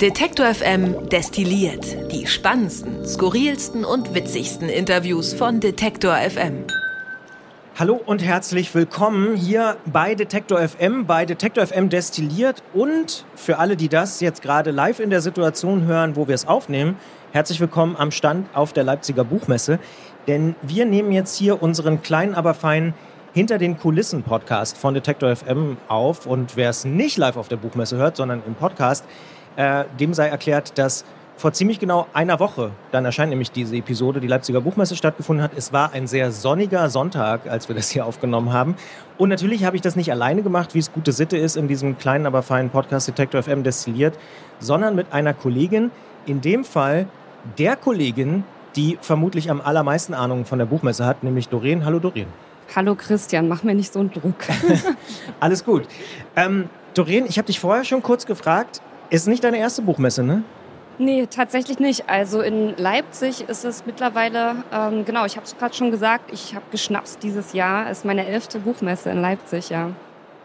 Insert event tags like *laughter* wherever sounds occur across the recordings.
Detektor FM destilliert die spannendsten, skurrilsten und witzigsten Interviews von Detektor FM. Hallo und herzlich willkommen hier bei Detektor FM, bei Detektor FM destilliert und für alle, die das jetzt gerade live in der Situation hören, wo wir es aufnehmen, herzlich willkommen am Stand auf der Leipziger Buchmesse. Denn wir nehmen jetzt hier unseren kleinen, aber feinen hinter den Kulissen Podcast von Detektor FM auf. Und wer es nicht live auf der Buchmesse hört, sondern im Podcast, äh, dem sei erklärt, dass vor ziemlich genau einer Woche, dann erscheint nämlich diese Episode, die Leipziger Buchmesse stattgefunden hat. Es war ein sehr sonniger Sonntag, als wir das hier aufgenommen haben. Und natürlich habe ich das nicht alleine gemacht, wie es gute Sitte ist in diesem kleinen, aber feinen Podcast Detector FM destilliert, sondern mit einer Kollegin, in dem Fall der Kollegin, die vermutlich am allermeisten Ahnung von der Buchmesse hat, nämlich Doreen. Hallo Doreen. Hallo Christian, mach mir nicht so einen Druck. *laughs* Alles gut. Ähm, Doreen, ich habe dich vorher schon kurz gefragt, ist nicht deine erste Buchmesse, ne? Nee, tatsächlich nicht. Also in Leipzig ist es mittlerweile, ähm, genau, ich habe es gerade schon gesagt, ich habe geschnapst dieses Jahr. Ist meine elfte Buchmesse in Leipzig, ja.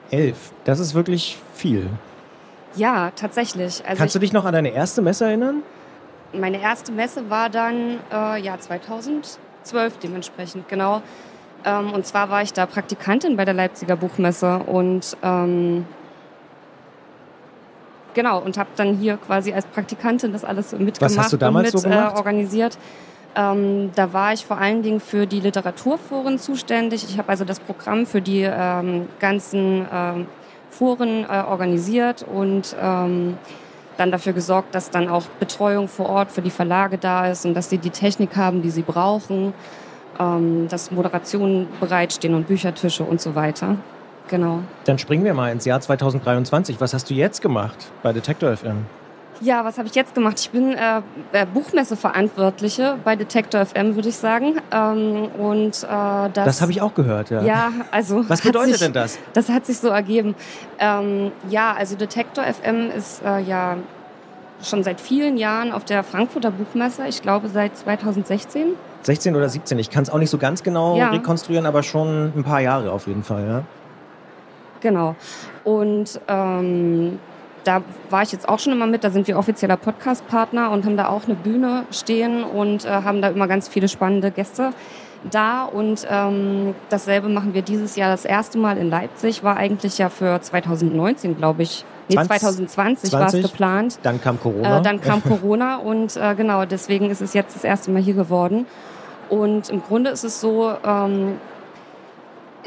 Elf, das ist wirklich viel. Ja, tatsächlich. Also Kannst du dich noch an deine erste Messe erinnern? Meine erste Messe war dann, äh, ja, 2012 dementsprechend, genau. Ähm, und zwar war ich da Praktikantin bei der Leipziger Buchmesse und ähm, genau und habe dann hier quasi als Praktikantin das alles mitgemacht Was hast du damals und mit so? Äh, organisiert. Ähm, da war ich vor allen Dingen für die Literaturforen zuständig. Ich habe also das Programm für die ähm, ganzen ähm, Foren äh, organisiert und ähm, dann dafür gesorgt, dass dann auch Betreuung vor Ort für die Verlage da ist und dass sie die Technik haben, die sie brauchen, ähm, dass Moderationen bereitstehen und Büchertische und so weiter. Genau. Dann springen wir mal ins Jahr 2023. Was hast du jetzt gemacht bei Detektor FM? Ja, was habe ich jetzt gemacht? Ich bin äh, äh Buchmesseverantwortliche bei Detektor FM, würde ich sagen. Ähm, und äh, das, das habe ich auch gehört, ja. Ja, also was bedeutet sich, denn das? Das hat sich so ergeben. Ähm, ja, also Detektor FM ist äh, ja schon seit vielen Jahren auf der Frankfurter Buchmesse. Ich glaube seit 2016. 16 oder 17. Ich kann es auch nicht so ganz genau ja. rekonstruieren, aber schon ein paar Jahre auf jeden Fall, ja. Genau. Und ähm, da war ich jetzt auch schon immer mit. Da sind wir offizieller Podcast-Partner und haben da auch eine Bühne stehen und äh, haben da immer ganz viele spannende Gäste da. Und ähm, dasselbe machen wir dieses Jahr das erste Mal in Leipzig. War eigentlich ja für 2019, glaube ich. Nee, 2020 war es geplant. Dann kam Corona. Äh, dann kam Corona *laughs* und äh, genau, deswegen ist es jetzt das erste Mal hier geworden. Und im Grunde ist es so, ähm,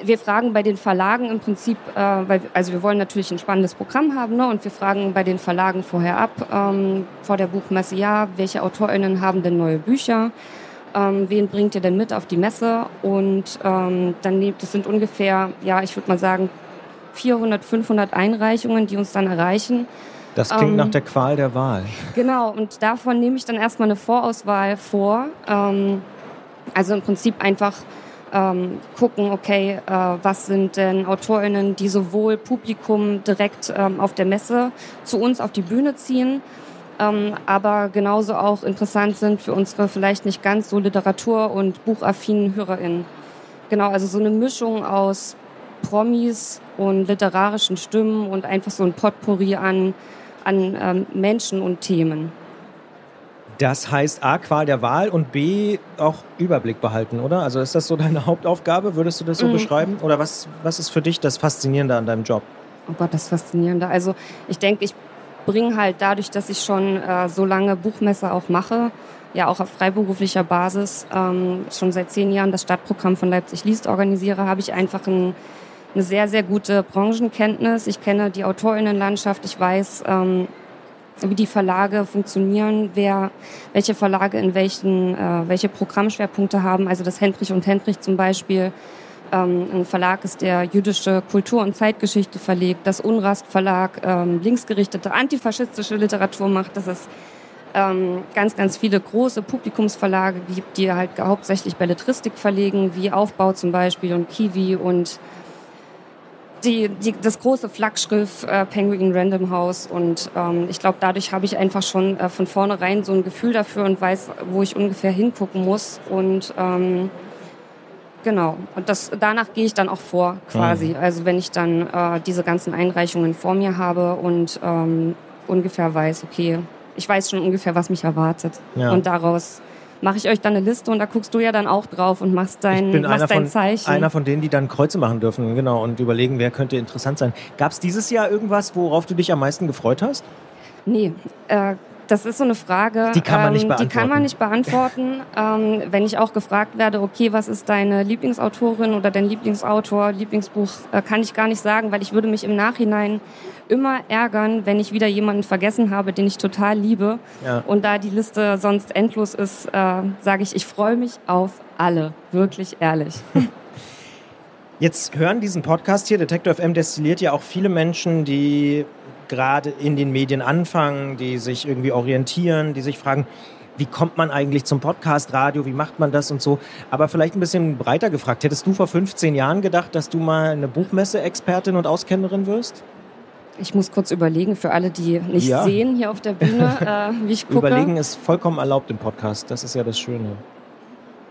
wir fragen bei den Verlagen im Prinzip, äh, weil, also wir wollen natürlich ein spannendes Programm haben, ne? und wir fragen bei den Verlagen vorher ab, ähm, vor der Buchmesse, ja, welche AutorInnen haben denn neue Bücher? Ähm, wen bringt ihr denn mit auf die Messe? Und ähm, dann, das sind ungefähr, ja, ich würde mal sagen, 400, 500 Einreichungen, die uns dann erreichen. Das klingt ähm, nach der Qual der Wahl. Genau, und davon nehme ich dann erstmal eine Vorauswahl vor. Ähm, also im Prinzip einfach ähm, gucken, okay, äh, was sind denn AutorInnen, die sowohl Publikum direkt ähm, auf der Messe zu uns auf die Bühne ziehen, ähm, aber genauso auch interessant sind für unsere vielleicht nicht ganz so literatur- und buchaffinen HörerInnen. Genau, also so eine Mischung aus Promis und literarischen Stimmen und einfach so ein Potpourri an, an ähm, Menschen und Themen. Das heißt A, Qual der Wahl und B, auch Überblick behalten, oder? Also ist das so deine *laughs* Hauptaufgabe? Würdest du das so mhm. beschreiben? Oder was, was ist für dich das Faszinierende an deinem Job? Oh Gott, das Faszinierende. Also ich denke, ich bringe halt dadurch, dass ich schon äh, so lange Buchmesse auch mache, ja auch auf freiberuflicher Basis, ähm, schon seit zehn Jahren das Stadtprogramm von Leipzig liest organisiere, habe ich einfach ein, eine sehr, sehr gute Branchenkenntnis. Ich kenne die Autorinnenlandschaft, ich weiß, ähm, wie die Verlage funktionieren, wer, welche Verlage in welchen, äh, welche Programmschwerpunkte haben. Also das Hendrich und Hendrich zum Beispiel. Ähm, ein Verlag ist, der jüdische Kultur- und Zeitgeschichte verlegt. Das Unrast Verlag ähm, linksgerichtete antifaschistische Literatur macht. Dass es ähm, ganz, ganz viele große Publikumsverlage gibt, die halt hauptsächlich Belletristik verlegen, wie Aufbau zum Beispiel und Kiwi und die, die, das große Flaggschiff äh, Penguin Random House und ähm, ich glaube, dadurch habe ich einfach schon äh, von vornherein so ein Gefühl dafür und weiß, wo ich ungefähr hingucken muss und ähm, genau und das danach gehe ich dann auch vor quasi. Mhm. Also wenn ich dann äh, diese ganzen Einreichungen vor mir habe und ähm, ungefähr weiß, okay, ich weiß schon ungefähr, was mich erwartet. Ja. Und daraus mache ich euch dann eine Liste und da guckst du ja dann auch drauf und machst dein, ich bin machst einer dein von, Zeichen. einer von denen, die dann Kreuze machen dürfen, genau, und überlegen, wer könnte interessant sein. Gab es dieses Jahr irgendwas, worauf du dich am meisten gefreut hast? Nee, äh, das ist so eine Frage. Die kann man nicht ähm, Die kann beantworten. man nicht beantworten. ähm, wenn ich auch gefragt werde, okay, was ist deine Lieblingsautorin oder dein Lieblingsautor, Lieblingsbuch, äh, kann ich gar nicht sagen, weil ich würde mich im Nachhinein immer ärgern, wenn ich wieder jemanden vergessen habe, den ich total liebe. Ja. Und da die Liste sonst endlos ist, äh, sage ich, ich freue mich auf alle. Wirklich ehrlich. *laughs* Jetzt hören diesen Podcast hier, Detektor FM destilliert ja auch viele Menschen, die gerade in den Medien anfangen, die sich irgendwie orientieren, die sich fragen, wie kommt man eigentlich zum Podcast, Radio, wie macht man das und so. Aber vielleicht ein bisschen breiter gefragt, hättest du vor 15 Jahren gedacht, dass du mal eine Buchmesse-Expertin und Auskennerin wirst? Ich muss kurz überlegen, für alle, die nicht Ja. sehen hier auf der Bühne, äh, wie ich gucke. Überlegen ist vollkommen erlaubt im Podcast, das ist ja das Schöne.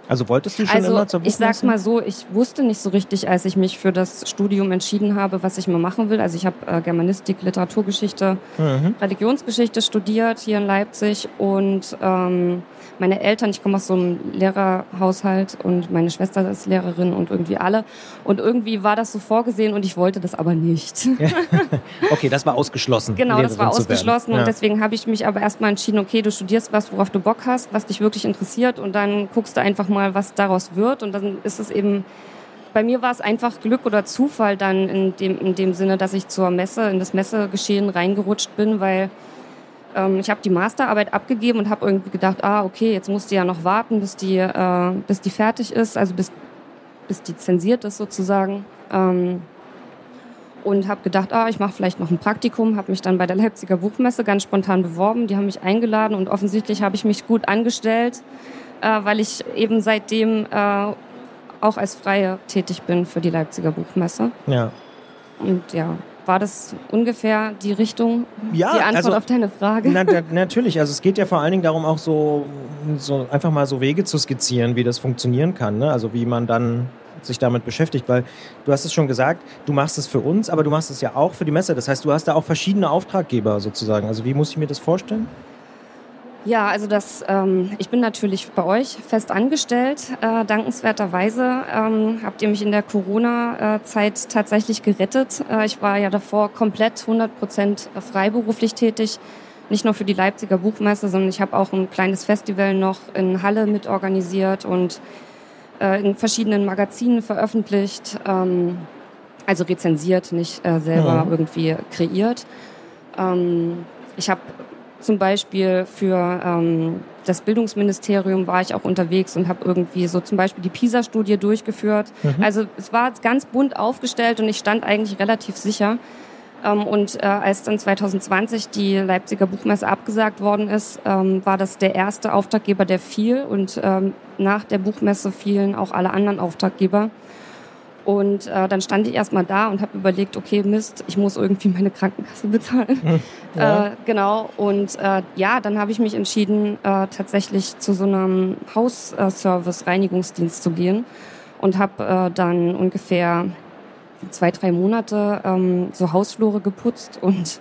Also wolltest du schon Also immer zur ich Buchmesse? sag's mal so, ich wusste nicht so richtig, als ich mich für das Studium entschieden habe, was ich mal machen will. Also ich habe äh, Germanistik, Literaturgeschichte, Mhm. Religionsgeschichte studiert hier in Leipzig und ähm, meine Eltern, ich komme aus so einem Lehrerhaushalt und meine Schwester ist Lehrerin und irgendwie alle. Und irgendwie war das so vorgesehen und ich wollte das aber nicht. *laughs* *laughs* Okay, das war ausgeschlossen. Genau, das war Lehrerin zu werden. ausgeschlossen Ja. und deswegen habe ich mich aber erstmal entschieden, okay, du studierst was, worauf du Bock hast, was dich wirklich interessiert und dann guckst du einfach mal, was daraus wird. Und dann ist es eben, bei mir war es einfach Glück oder Zufall dann in dem, in dem Sinne, dass ich zur Messe, in das Messegeschehen reingerutscht bin, weil ähm, ich habe die Masterarbeit abgegeben und habe irgendwie gedacht, ah, okay, jetzt musst du ja noch warten, bis die, äh, bis die fertig ist, also bis, bis die zensiert ist sozusagen. Ähm, und habe gedacht, ah, ich mache vielleicht noch ein Praktikum, habe mich dann bei der Leipziger Buchmesse ganz spontan beworben, die haben mich eingeladen und offensichtlich habe ich mich gut angestellt, äh, weil ich eben seitdem äh, auch als Freie tätig bin für die Leipziger Buchmesse. Ja. Und ja, war das ungefähr die Richtung, Ja, die Antwort also- auf deine Frage? Na, na, natürlich, also es geht ja vor allen Dingen darum, auch so, so einfach mal so Wege zu skizzieren, wie das funktionieren kann. Ne? Also wie man dann sich damit beschäftigt, weil du hast es schon gesagt, du machst es für uns, aber du machst es ja auch für die Messe. Das heißt, du hast da auch verschiedene Auftraggeber sozusagen. Also wie muss ich mir das vorstellen? Ja, also das, ähm, ich bin natürlich bei euch fest angestellt. Äh, dankenswerterweise ähm, habt ihr mich in der Corona-Zeit tatsächlich gerettet. Äh, ich war ja davor komplett 100 Prozent freiberuflich tätig. Nicht nur für die Leipziger Buchmesse, sondern ich habe auch ein kleines Festival noch in Halle mitorganisiert und äh, in verschiedenen Magazinen veröffentlicht. Ähm, also rezensiert, nicht äh, selber Mhm. irgendwie kreiert. Ähm, ich habe zum Beispiel für ähm, das Bildungsministerium war ich auch unterwegs und habe irgendwie so zum Beispiel die PISA-Studie durchgeführt. Also es war ganz bunt aufgestellt und ich stand eigentlich relativ sicher. Ähm, und äh, als dann 2020 die Leipziger Buchmesse abgesagt worden ist, ähm, war das der erste Auftraggeber, der fiel. Und ähm, nach der Buchmesse fielen auch alle anderen Auftraggeber. Und äh, dann stand ich erstmal da und habe überlegt, okay, Mist, ich muss irgendwie meine Krankenkasse *laughs* bezahlen. Ja. Äh, genau. Und äh, ja, dann habe ich mich entschieden, äh, tatsächlich zu so einem Hausservice-Reinigungsdienst zu gehen und habe äh, dann ungefähr zwei, drei Monate ähm, so Hausflure geputzt und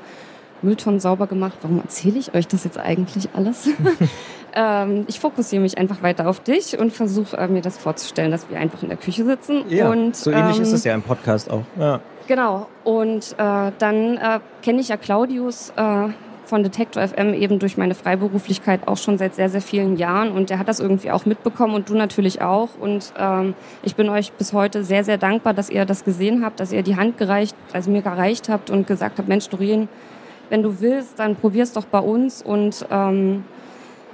Mülltonnen sauber gemacht. Warum erzähle ich euch das jetzt eigentlich alles? *laughs* ähm, ich fokussiere mich einfach weiter auf dich und versuche äh, mir das vorzustellen, dass wir einfach in der Küche sitzen. Ja, und, so ähnlich ähm, ist es ja im Podcast auch. Ja. Genau. Und äh, dann äh, kenne ich ja Claudius äh, von Detektor FM eben durch meine Freiberuflichkeit auch schon seit sehr, sehr vielen Jahren. Und der hat das irgendwie auch mitbekommen und du natürlich auch. Und ähm, ich bin euch bis heute sehr, sehr dankbar, dass ihr das gesehen habt, dass ihr die Hand gereicht, also mir gereicht habt und gesagt habt, Mensch, Doreen, wenn du willst, dann probier's doch bei uns. Und ähm,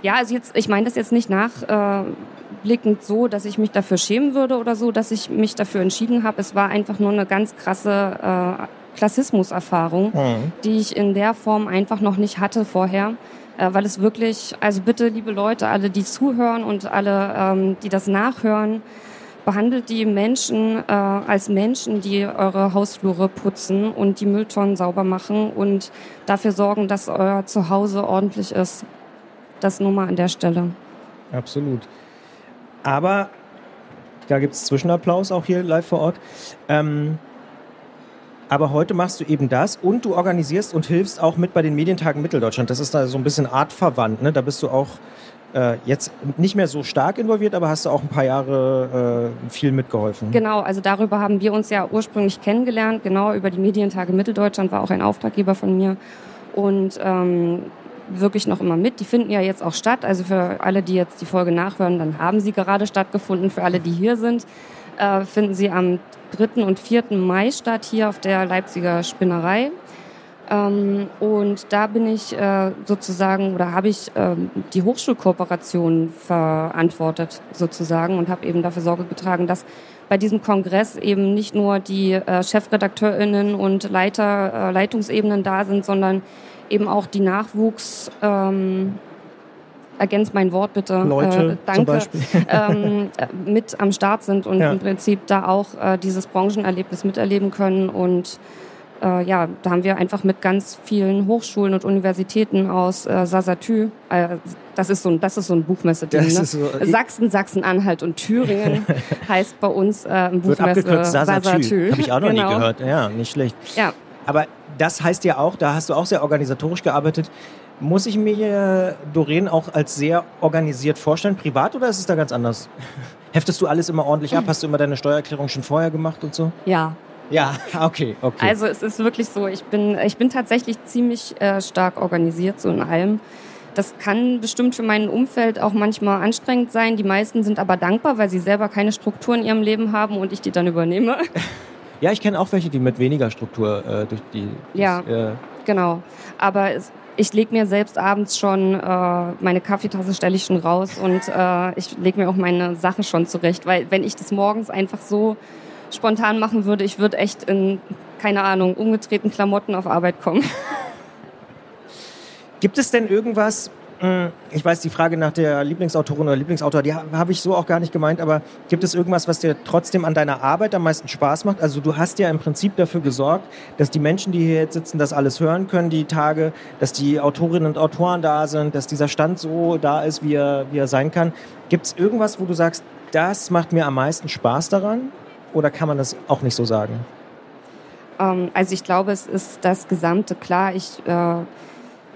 ja, also jetzt, ich meine das jetzt nicht nachblickend so, dass ich mich dafür schämen würde oder so, dass ich mich dafür entschieden habe. Es war einfach nur eine ganz krasse äh, Klassismuserfahrung, Mhm. die ich in der Form einfach noch nicht hatte vorher. Äh, weil es wirklich, also bitte, liebe Leute, alle, die zuhören und alle, ähm, die das nachhören, behandelt die Menschen äh, als Menschen, die eure Hausflure putzen und die Mülltonnen sauber machen und dafür sorgen, dass euer Zuhause ordentlich ist. Das nur mal an der Stelle. Absolut. Aber da gibt es Zwischenapplaus auch hier live vor Ort. Ähm, Aber heute machst du eben das und du organisierst und hilfst auch mit bei den Medientagen Mitteldeutschland. Das ist da so ein bisschen artverwandt. Ne? Da bist du auch äh, jetzt nicht mehr so stark involviert, aber hast du auch ein paar Jahre äh, viel mitgeholfen. Genau, also darüber haben wir uns ja ursprünglich kennengelernt. Genau, über die Medientage Mitteldeutschland war auch ein Auftraggeber von mir. Und ähm, wirklich noch immer mit. Die finden ja jetzt auch statt. Also für alle, die jetzt die Folge nachhören, dann haben sie gerade stattgefunden. Für alle, die hier sind, äh, finden sie am 3. und 4. Mai statt, hier auf der Leipziger Spinnerei. Ähm, und da bin ich äh, sozusagen oder habe ich äh, die Hochschulkooperation verantwortet sozusagen und habe eben dafür Sorge getragen, dass bei diesem Kongress eben nicht nur die äh, Chefredakteurinnen und Leiter, äh, Leitungsebenen da sind, sondern eben auch die Nachwuchs. Ähm, ergänzt mein Wort bitte. Leute, *laughs* äh, danke. Zum Beispiel. ähm, mit am Start sind und ja. im Prinzip da auch äh, dieses Branchenerlebnis miterleben können und äh, ja, da haben wir einfach mit ganz vielen Hochschulen und Universitäten aus äh, Sasatü, äh, das ist so ein, das ist so ein Buchmesse-Ding, ne? so, Sachsen, Sachsen-Anhalt und Thüringen *laughs* heißt bei uns äh, ein Buchmesse Wird Sasatü. Sasatü. Habe ich auch noch genau. nie gehört. Ja, nicht schlecht. Ja. Aber das heißt ja auch, da hast du auch sehr organisatorisch gearbeitet. Muss ich mir Doreen auch als sehr organisiert vorstellen, privat oder ist es da ganz anders? *laughs* Heftest du alles immer ordentlich ab? Hast du immer deine Steuererklärung schon vorher gemacht und so? Ja, ja, *laughs* okay, okay. Also es ist wirklich so, ich bin, ich bin tatsächlich ziemlich äh, stark organisiert, so in allem. Das kann bestimmt für mein Umfeld auch manchmal anstrengend sein. Die meisten sind aber dankbar, weil sie selber keine Struktur in ihrem Leben haben und ich die dann übernehme. *laughs* Ja, ich kenne auch welche, die mit weniger Struktur äh, durch die. Ja, äh genau. Aber es, ich lege mir selbst abends schon äh, meine Kaffeetasse stelle ich schon raus und äh, ich lege mir auch meine Sachen schon zurecht, weil wenn ich das morgens einfach so spontan machen würde, ich würde echt in, keine Ahnung, umgedrehten Klamotten auf Arbeit kommen. *laughs* Gibt es denn irgendwas, ich weiß, die Frage nach der Lieblingsautorin oder Lieblingsautor, die habe ich so auch gar nicht gemeint, aber gibt es irgendwas, was dir trotzdem an deiner Arbeit am meisten Spaß macht? Also du hast ja im Prinzip dafür gesorgt, dass die Menschen, die hier jetzt sitzen, das alles hören können, die Tage, dass die Autorinnen und Autoren da sind, dass dieser Stand so da ist, wie er, wie er sein kann. Gibt es irgendwas, wo du sagst, das macht mir am meisten Spaß daran? Oder kann man das auch nicht so sagen? Ähm, also ich glaube, es ist das Gesamte. Klar, ich äh,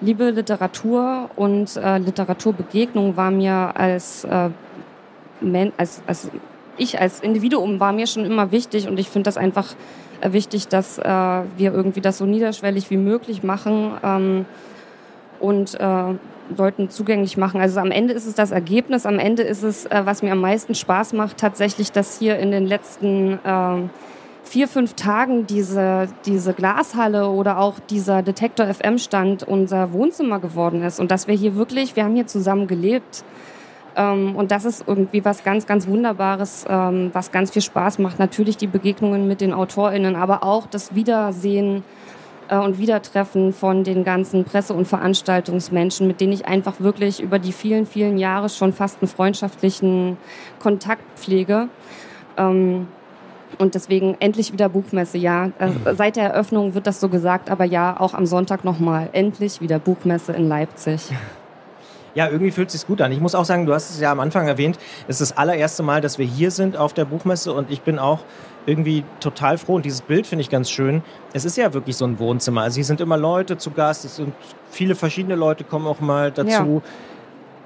liebe Literatur und äh, Literaturbegegnung war mir als, äh, als, als ich als Individuum war mir schon immer wichtig und ich finde das einfach äh, wichtig, dass äh, wir irgendwie das so niederschwellig wie möglich machen ähm, und äh, Leuten zugänglich machen. Also am Ende ist es das Ergebnis, am Ende ist es, äh, was mir am meisten Spaß macht, tatsächlich, dass hier in den letzten äh, vier, fünf Tagen diese, diese Glashalle oder auch dieser Detektor FM Stand unser Wohnzimmer geworden ist und dass wir hier wirklich, wir haben hier zusammen gelebt. Ähm, und das ist irgendwie was ganz, ganz Wunderbares, ähm, was ganz viel Spaß macht. Natürlich die Begegnungen mit den AutorInnen, aber auch das Wiedersehen äh, und Wiedertreffen von den ganzen Presse- und Veranstaltungsmenschen, mit denen ich einfach wirklich über die vielen, vielen Jahre schon fast einen freundschaftlichen Kontakt pflege. Ähm, und deswegen endlich wieder Buchmesse, ja. Äh, mhm. Seit der Eröffnung wird das so gesagt, aber ja, auch am Sonntag nochmal. Endlich wieder Buchmesse in Leipzig. *laughs* Ja, irgendwie fühlt es sich gut an. Ich muss auch sagen, du hast es ja am Anfang erwähnt, es ist das allererste Mal, dass wir hier sind auf der Buchmesse und ich bin auch irgendwie total froh und dieses Bild finde ich ganz schön. Es ist ja wirklich so ein Wohnzimmer. Also hier sind immer Leute zu Gast, es sind viele verschiedene Leute kommen auch mal dazu. Ja.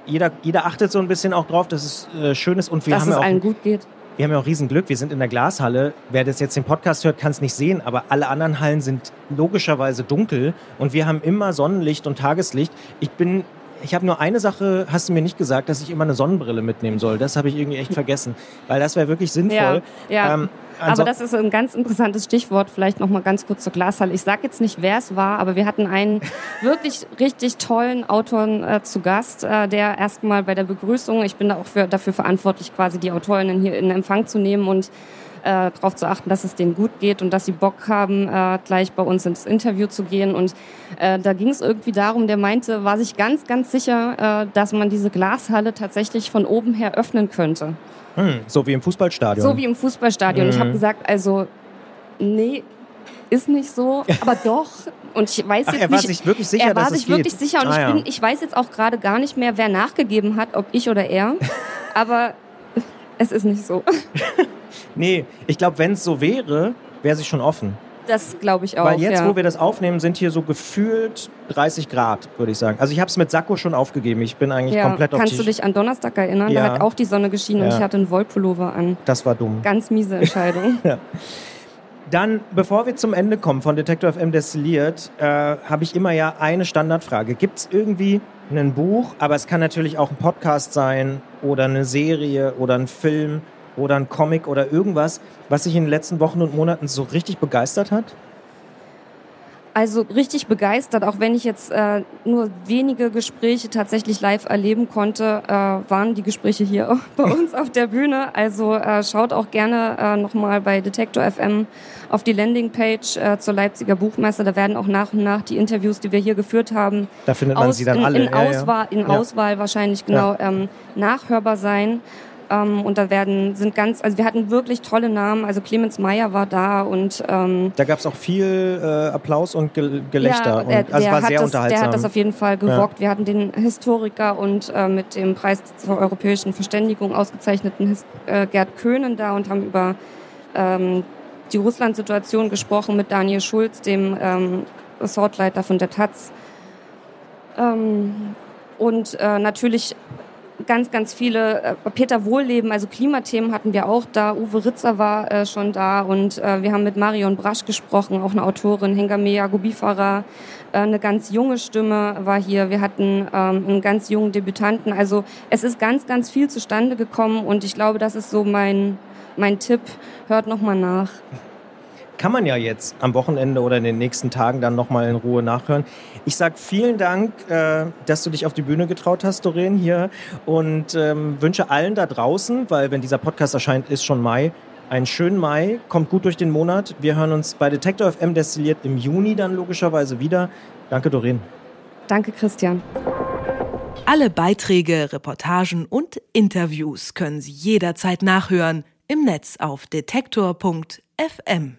Jeder, jeder achtet so ein bisschen auch drauf, dass es äh, schön ist und wir dass haben es ja auch, allen gut geht. Wir haben ja auch Riesenglück. Wir sind in der Glashalle. Wer das jetzt den Podcast hört, kann es nicht sehen, aber alle anderen Hallen sind logischerweise dunkel und wir haben immer Sonnenlicht und Tageslicht. Ich bin ich habe nur eine Sache, hast du mir nicht gesagt, dass ich immer eine Sonnenbrille mitnehmen soll. Das habe ich irgendwie echt vergessen, weil das wäre wirklich sinnvoll. Ja, ja. Ähm, aber das ist ein ganz interessantes Stichwort. Vielleicht noch mal ganz kurz zur Glashalle. Ich sage jetzt nicht, wer es war, aber wir hatten einen *laughs* wirklich richtig tollen Autor äh, zu Gast, äh, der erstmal bei der Begrüßung, ich bin da auch für, dafür verantwortlich, quasi die Autorinnen hier in Empfang zu nehmen und äh, darauf zu achten, dass es denen gut geht und dass sie Bock haben, äh, gleich bei uns ins Interview zu gehen. Und äh, da ging es irgendwie darum, der meinte, war sich ganz, ganz sicher, äh, dass man diese Glashalle tatsächlich von oben her öffnen könnte. Hm, so wie im Fußballstadion. So wie im Fußballstadion. Mhm. Ich habe gesagt, also nee, ist nicht so, aber *laughs* doch. Und ich weiß Ach, jetzt er war nicht, sich wirklich sicher, er war sich wirklich geht. sicher und ah, ich, bin, ich weiß jetzt auch gerade gar nicht mehr, wer nachgegeben hat, ob ich oder er. *laughs* aber es ist nicht so. *laughs* nee, ich glaube, wenn es so wäre, wäre sie schon offen. Das glaube ich auch. Weil jetzt, ja. wo wir das aufnehmen, sind hier so gefühlt 30 Grad, würde ich sagen. Also ich habe es mit Sakko schon aufgegeben. Ich bin eigentlich ja. komplett auf Kannst du dich an Donnerstag erinnern? Ja. Da hat auch die Sonne geschienen und Ja. ich hatte einen Wollpullover an. Das war dumm. Ganz miese Entscheidung. *laughs* Dann, bevor wir zum Ende kommen von Detektor FM Destilliert, äh, habe ich immer ja eine Standardfrage. Gibt es irgendwie ein Buch, aber es kann natürlich auch ein Podcast sein oder eine Serie oder ein Film oder ein Comic oder irgendwas, was sich in den letzten Wochen und Monaten so richtig begeistert hat? Also richtig begeistert, auch wenn ich jetzt äh, nur wenige Gespräche tatsächlich live erleben konnte, äh, waren die Gespräche hier *laughs* bei uns auf der Bühne. Also äh, schaut auch gerne äh, nochmal bei Detektor FM auf die Landingpage äh, zur Leipziger Buchmesse. Da werden auch nach und nach die Interviews, die wir hier geführt haben, Da findet man sie dann in, alle. in, Ja, ja. Auswahl, Ja. Auswahl wahrscheinlich genau ähm, nachhörbar sein. Ähm, und da werden sind ganz, also wir hatten wirklich tolle Namen. Also Clemens Meyer war da und ähm, Da gab es auch viel äh, Applaus und Ge Gelächter. Ja, und, der, also war hat sehr das, unterhaltsam. Der hat das auf jeden Fall gerockt. Wir hatten den Historiker und äh, mit dem Preis zur europäischen Verständigung ausgezeichneten His äh, Gerd Köhnen da und haben über ähm, die Russland-Situation gesprochen mit Daniel Schulz, dem ähm, Ressortleiter von der Taz. Ähm, und äh, natürlich ganz, ganz viele, äh, Peter Wohlleben, also Klimathemen hatten wir auch da, Uwe Ritzer war äh, schon da und äh, wir haben mit Marion Brasch gesprochen, auch eine Autorin, Hengame Yagubifara, äh, eine ganz junge Stimme war hier, wir hatten ähm, einen ganz jungen Debütanten, also es ist ganz, ganz viel zustande gekommen und ich glaube, das ist so mein, mein Tipp, hört nochmal nach. Kann man ja jetzt am Wochenende oder in den nächsten Tagen dann nochmal in Ruhe nachhören. Ich sag vielen Dank, äh, dass du dich auf die Bühne getraut hast, Doreen, hier und ähm, wünsche allen da draußen, weil wenn dieser Podcast erscheint, ist schon Mai, einen schönen Mai, kommt gut durch den Monat. Wir hören uns bei Detektor FM destilliert im Juni dann logischerweise wieder. Danke, Doreen. Danke, Christian. Alle Beiträge, Reportagen und Interviews können Sie jederzeit nachhören im Netz auf detektor.fm.